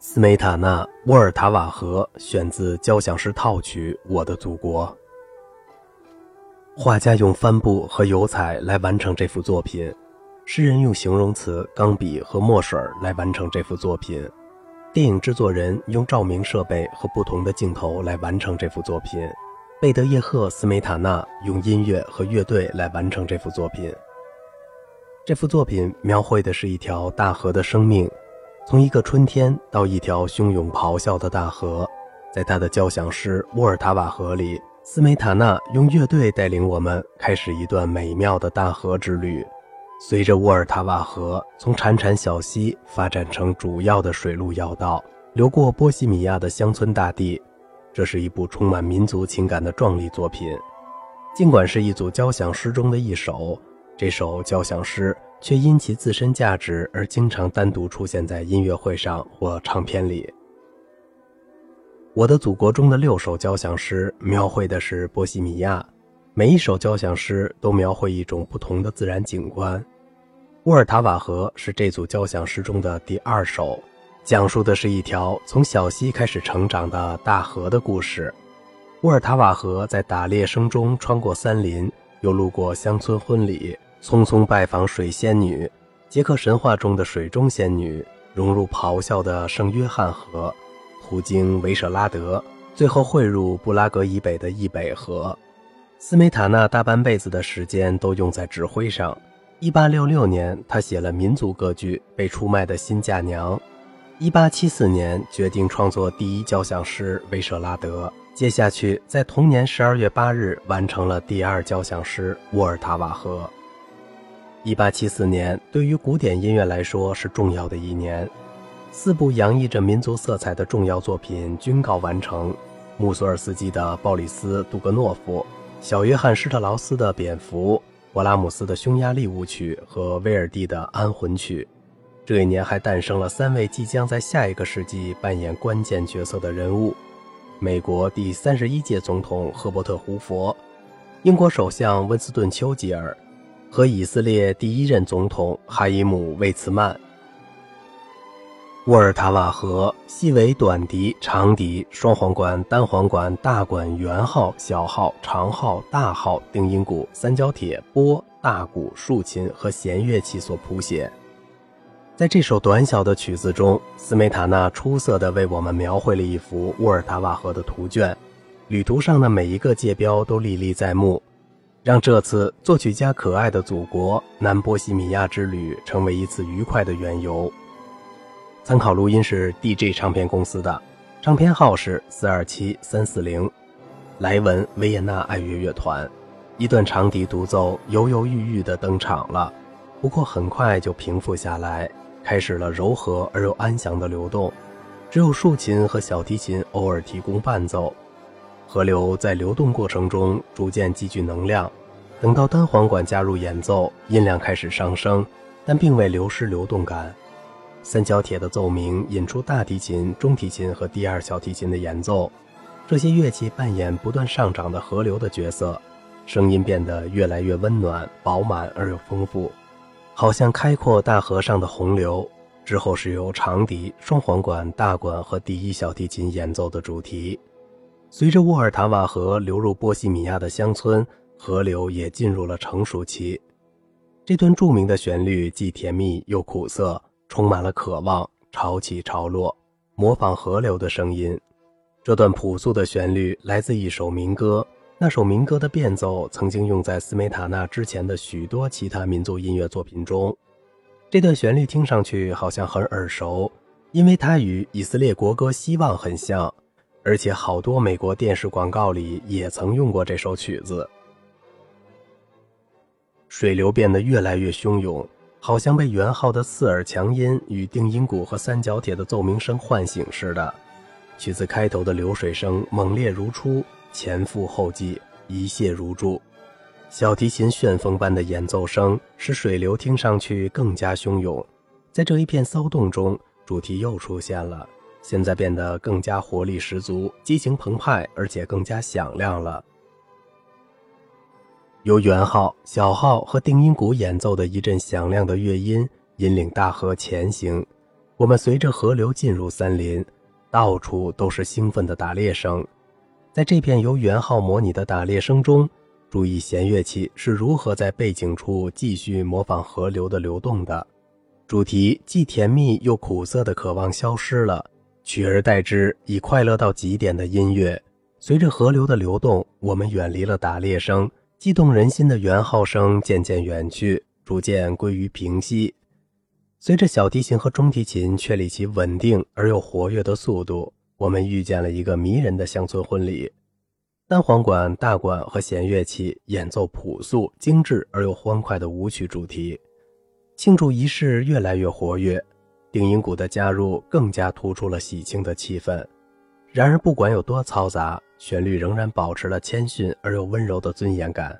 斯梅塔纳·沃尔塔瓦河选自交响诗套曲《我的祖国》。画家用帆布和油彩来完成这幅作品，诗人用形容词、钢笔和墨水来完成这幅作品，电影制作人用照明设备和不同的镜头来完成这幅作品，贝德叶赫·斯梅塔纳用音乐和乐队来完成这幅作品。这幅作品描绘的是一条大河的生命。从一个春天到一条汹涌咆哮的大河，在他的交响诗《沃尔塔瓦河》里，斯梅塔纳用乐队带领我们开始一段美妙的大河之旅。随着沃尔塔瓦河从潺潺小溪发展成主要的水路要道，流过波西米亚的乡村大地，这是一部充满民族情感的壮丽作品。尽管是一组交响诗中的一首，这首交响诗。却因其自身价值而经常单独出现在音乐会上或唱片里。我的祖国中的六首交响诗描绘的是波西米亚，每一首交响诗都描绘一种不同的自然景观。沃尔塔瓦河是这组交响诗中的第二首，讲述的是一条从小溪开始成长的大河的故事。沃尔塔瓦河在打猎声中穿过森林，又路过乡村婚礼。匆匆拜访水仙女，捷克神话中的水中仙女，融入咆哮的圣约翰河，途经维舍拉德，最后汇入布拉格以北的易北河。斯梅塔纳大半辈子的时间都用在指挥上。1866年，他写了民族歌剧《被出卖的新嫁娘》。1874年，决定创作第一交响诗《维舍拉德》。接下去，在同年12月8日，完成了第二交响诗《沃尔塔瓦河》。一八七四年对于古典音乐来说是重要的一年，四部洋溢着民族色彩的重要作品均告完成：穆索尔斯基的《鲍里斯·杜格诺夫》，小约翰·施特劳斯的《蝙蝠》，勃拉姆斯的《匈牙利舞曲》和威尔第的《安魂曲》。这一年还诞生了三位即将在下一个世纪扮演关键角色的人物：美国第三十一届总统赫伯特·胡佛，英国首相温斯顿·丘吉尔。和以色列第一任总统哈伊姆·魏茨曼。沃尔塔瓦河细为短笛、长笛、双簧管、单簧管、大管、圆号、小号、长号、大号、定音鼓、三角铁、拨、大鼓、竖琴和弦乐器所谱写。在这首短小的曲子中，斯梅塔纳出色地为我们描绘了一幅沃尔塔瓦河的图卷，旅途上的每一个界标都历历在目。让这次作曲家可爱的祖国南波西米亚之旅成为一次愉快的远游。参考录音是 DJ 唱片公司的，唱片号是四二七三四零，莱文维也纳爱乐乐团。一段长笛独奏犹犹豫豫地登场了，不过很快就平复下来，开始了柔和而又安详的流动。只有竖琴和小提琴偶尔提供伴奏。河流在流动过程中逐渐积聚能量，等到单簧管加入演奏，音量开始上升，但并未流失流动感。三角铁的奏鸣引出大提琴、中提琴和第二小提琴的演奏，这些乐器扮演不断上涨的河流的角色，声音变得越来越温暖、饱满而又丰富，好像开阔大河上的洪流。之后是由长笛、双簧管、大管和第一小提琴演奏的主题。随着沃尔塔瓦河流入波西米亚的乡村，河流也进入了成熟期。这段著名的旋律既甜蜜又苦涩，充满了渴望，潮起潮落，模仿河流的声音。这段朴素的旋律来自一首民歌，那首民歌的变奏曾经用在斯梅塔纳之前的许多其他民族音乐作品中。这段旋律听上去好像很耳熟，因为它与以色列国歌《希望》很像。而且好多美国电视广告里也曾用过这首曲子。水流变得越来越汹涌，好像被元昊的刺耳强音与定音鼓和三角铁的奏鸣声唤醒似的。曲子开头的流水声猛烈如初，前赴后继，一泻如注。小提琴旋风般的演奏声使水流听上去更加汹涌。在这一片骚动中，主题又出现了。现在变得更加活力十足、激情澎湃，而且更加响亮了。由圆号、小号和定音鼓演奏的一阵响亮的乐音，引领大河前行。我们随着河流进入森林，到处都是兴奋的打猎声。在这片由圆号模拟的打猎声中，注意弦乐器是如何在背景处继续模仿河流的流动的。主题既甜蜜又苦涩的渴望消失了，取而代之以快乐到极点的音乐。随着河流的流动，我们远离了打猎声，激动人心的圆号声渐渐远去，逐渐归于平息。随着小提琴和中提琴确立起稳定而又活跃的速度，我们遇见了一个迷人的乡村婚礼。单簧管、大管和弦乐器演奏朴素、精致而又欢快的舞曲主题。庆祝仪式越来越活跃，定音鼓的加入更加突出了喜庆的气氛。然而，不管有多嘈杂，旋律仍然保持了谦逊而又温柔的尊严感。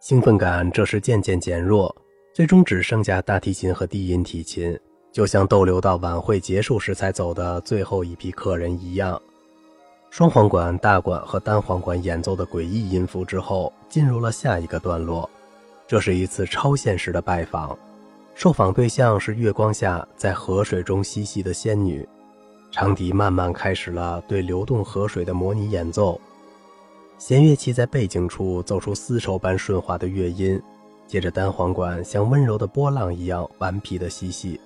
兴奋感这时渐渐减弱，最终只剩下大提琴和低音提琴，就像逗留到晚会结束时才走的最后一批客人一样。双簧管、大管和单簧管演奏的诡异音符之后，进入了下一个段落。这是一次超现实的拜访，受访对象是月光下在河水中嬉戏的仙女。长笛慢慢开始了对流动河水的模拟演奏，弦乐器在背景处奏出丝绸般顺滑的乐音，接着单簧管像温柔的波浪一样顽皮地嬉戏。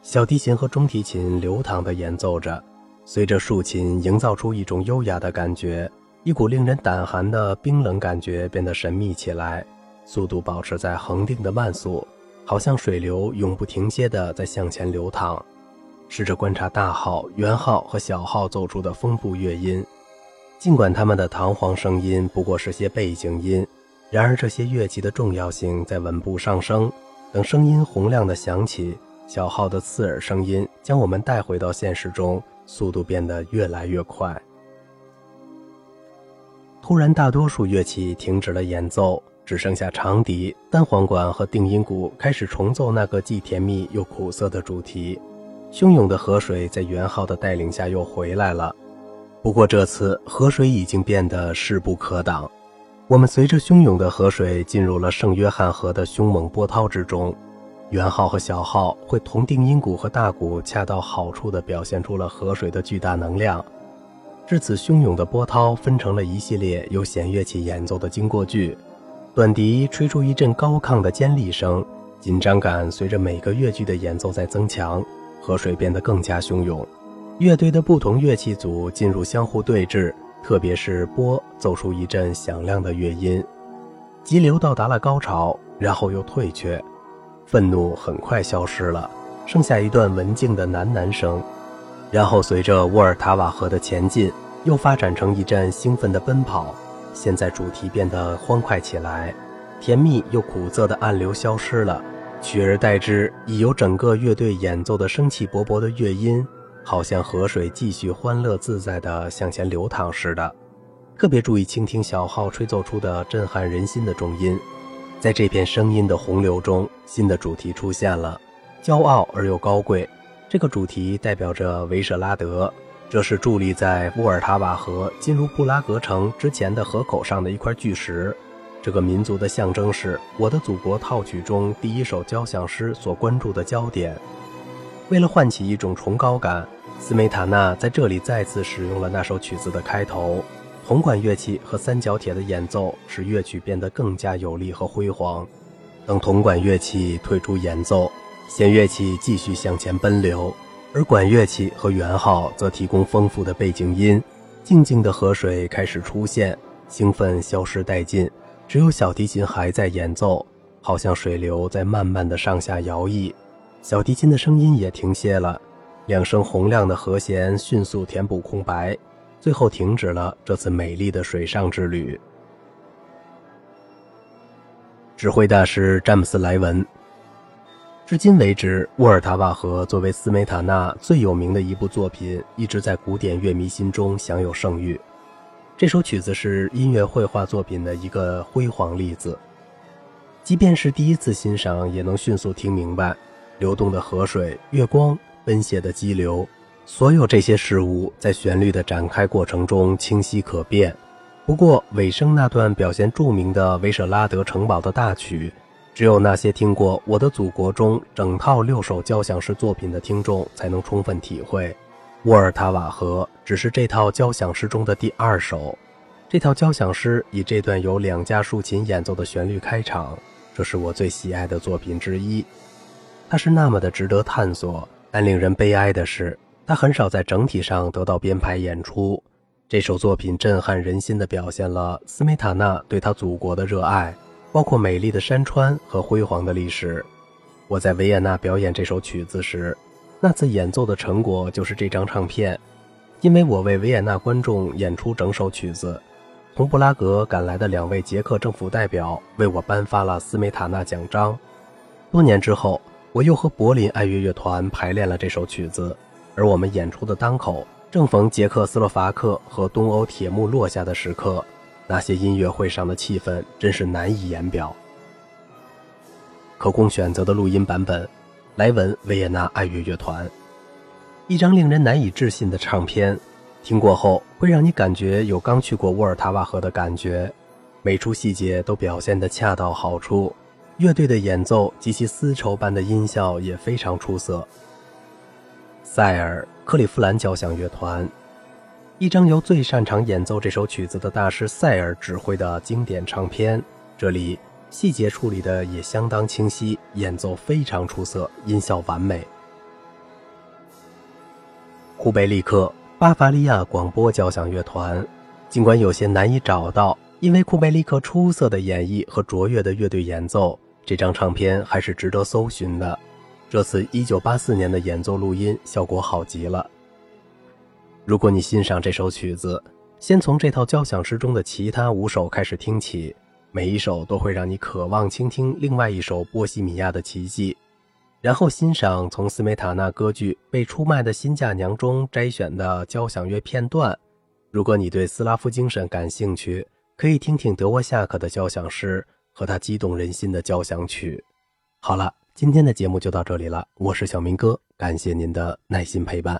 小提琴和中提琴流淌地演奏着，随着竖琴营造出一种优雅的感觉，一股令人胆寒的冰冷感觉变得神秘起来。速度保持在恒定的慢速，好像水流永不停歇地在向前流淌。试着观察大号、圆号和小号奏出的丰富乐音，尽管它们的堂皇声音不过是些背景音，然而这些乐器的重要性在稳步上升。等声音洪亮的响起，小号的刺耳声音将我们带回到现实中，速度变得越来越快。突然，大多数乐器停止了演奏。只剩下长笛、单簧管和定音鼓开始重奏那个既甜蜜又苦涩的主题。汹涌的河水在元昊的带领下又回来了，不过这次河水已经变得势不可挡。我们随着汹涌的河水进入了圣约翰河的凶猛波涛之中。元昊和小昊会同定音鼓和大鼓恰到好处地表现出了河水的巨大能量。至此，汹涌的波涛分成了一系列由弦乐器演奏的经过句。短笛吹出一阵高亢的尖利声，紧张感随着每个乐句的演奏在增强，河水变得更加汹涌。乐队的不同乐器组进入相互对峙，特别是波奏出一阵响亮的乐音，急流到达了高潮，然后又退却。愤怒很快消失了，剩下一段文静的喃喃声，然后随着沃尔塔瓦河的前进，又发展成一阵兴奋的奔跑。现在主题变得欢快起来，甜蜜又苦涩的暗流消失了，取而代之已由整个乐队演奏的生气勃勃的乐音，好像河水继续欢乐自在地向前流淌似的。特别注意倾听小号吹奏出的震撼人心的重音，在这片声音的洪流中，新的主题出现了，骄傲而又高贵。这个主题代表着维舍拉德。这是伫立在沃尔塔瓦河进入布拉格城之前的河口上的一块巨石。这个民族的象征是《我的祖国》套曲中第一首交响诗所关注的焦点。为了唤起一种崇高感，斯梅塔纳在这里再次使用了那首曲子的开头。铜管乐器和三角铁的演奏使乐曲变得更加有力和辉煌。等铜管乐器退出演奏，弦乐器继续向前奔流。而管乐器和圆号则提供丰富的背景音，静静的河水开始出现，兴奋消失殆尽，只有小提琴还在演奏，好像水流在慢慢的上下摇曳。小提琴的声音也停歇了，两声洪亮的和弦迅速填补空白，最后停止了这次美丽的水上之旅。指挥大师詹姆斯·莱文。至今为止，沃尔塔瓦河作为斯梅塔纳最有名的一部作品，一直在古典乐迷心中享有盛誉。这首曲子是音乐绘画作品的一个辉煌例子，即便是第一次欣赏，也能迅速听明白。流动的河水、月光、奔泻的激流，所有这些事物在旋律的展开过程中清晰可辨。不过，尾声那段表现著名的维舍拉德城堡的大曲。只有那些听过《我的祖国》中整套六首交响诗作品的听众，才能充分体会，沃尔塔瓦河只是这套交响诗中的第二首。这套交响诗以这段由两架竖琴演奏的旋律开场，这是我最喜爱的作品之一。它是那么的值得探索，但令人悲哀的是，它很少在整体上得到编排演出。这首作品震撼人心地表现了斯梅塔纳对他祖国的热爱。包括美丽的山川和辉煌的历史。我在维也纳表演这首曲子时，那次演奏的成果就是这张唱片。因为我为维也纳观众演出整首曲子，从布拉格赶来的两位捷克政府代表为我颁发了斯梅塔纳奖章。多年之后，我又和柏林爱乐乐团排练了这首曲子，而我们演出的当口正逢捷克斯洛伐克和东欧铁幕落下的时刻。那些音乐会上的气氛真是难以言表。可供选择的录音版本，莱文维也纳爱乐乐团，一张令人难以置信的唱片，听过后会让你感觉有刚去过沃尔塔瓦河的感觉，每处细节都表现得恰到好处，乐队的演奏及其丝绸般的音效也非常出色。塞尔克利夫兰交响乐团。一张由最擅长演奏这首曲子的大师塞尔指挥的经典唱片，这里细节处理的也相当清晰，演奏非常出色，音效完美。库贝利克巴伐利亚广播交响乐团，尽管有些难以找到，因为库贝利克出色的演绎和卓越的乐队演奏，这张唱片还是值得搜寻的。这次1984年的演奏录音效果好极了。如果你欣赏这首曲子，先从这套交响诗中的其他五首开始听起，每一首都会让你渴望倾听另外一首《波西米亚的奇迹》，然后欣赏从斯梅塔纳歌剧《被出卖的新嫁娘》中摘选的交响乐片段。如果你对斯拉夫精神感兴趣，可以听听德沃夏克的交响诗和他激动人心的交响曲。好了，今天的节目就到这里了，我是小明哥，感谢您的耐心陪伴。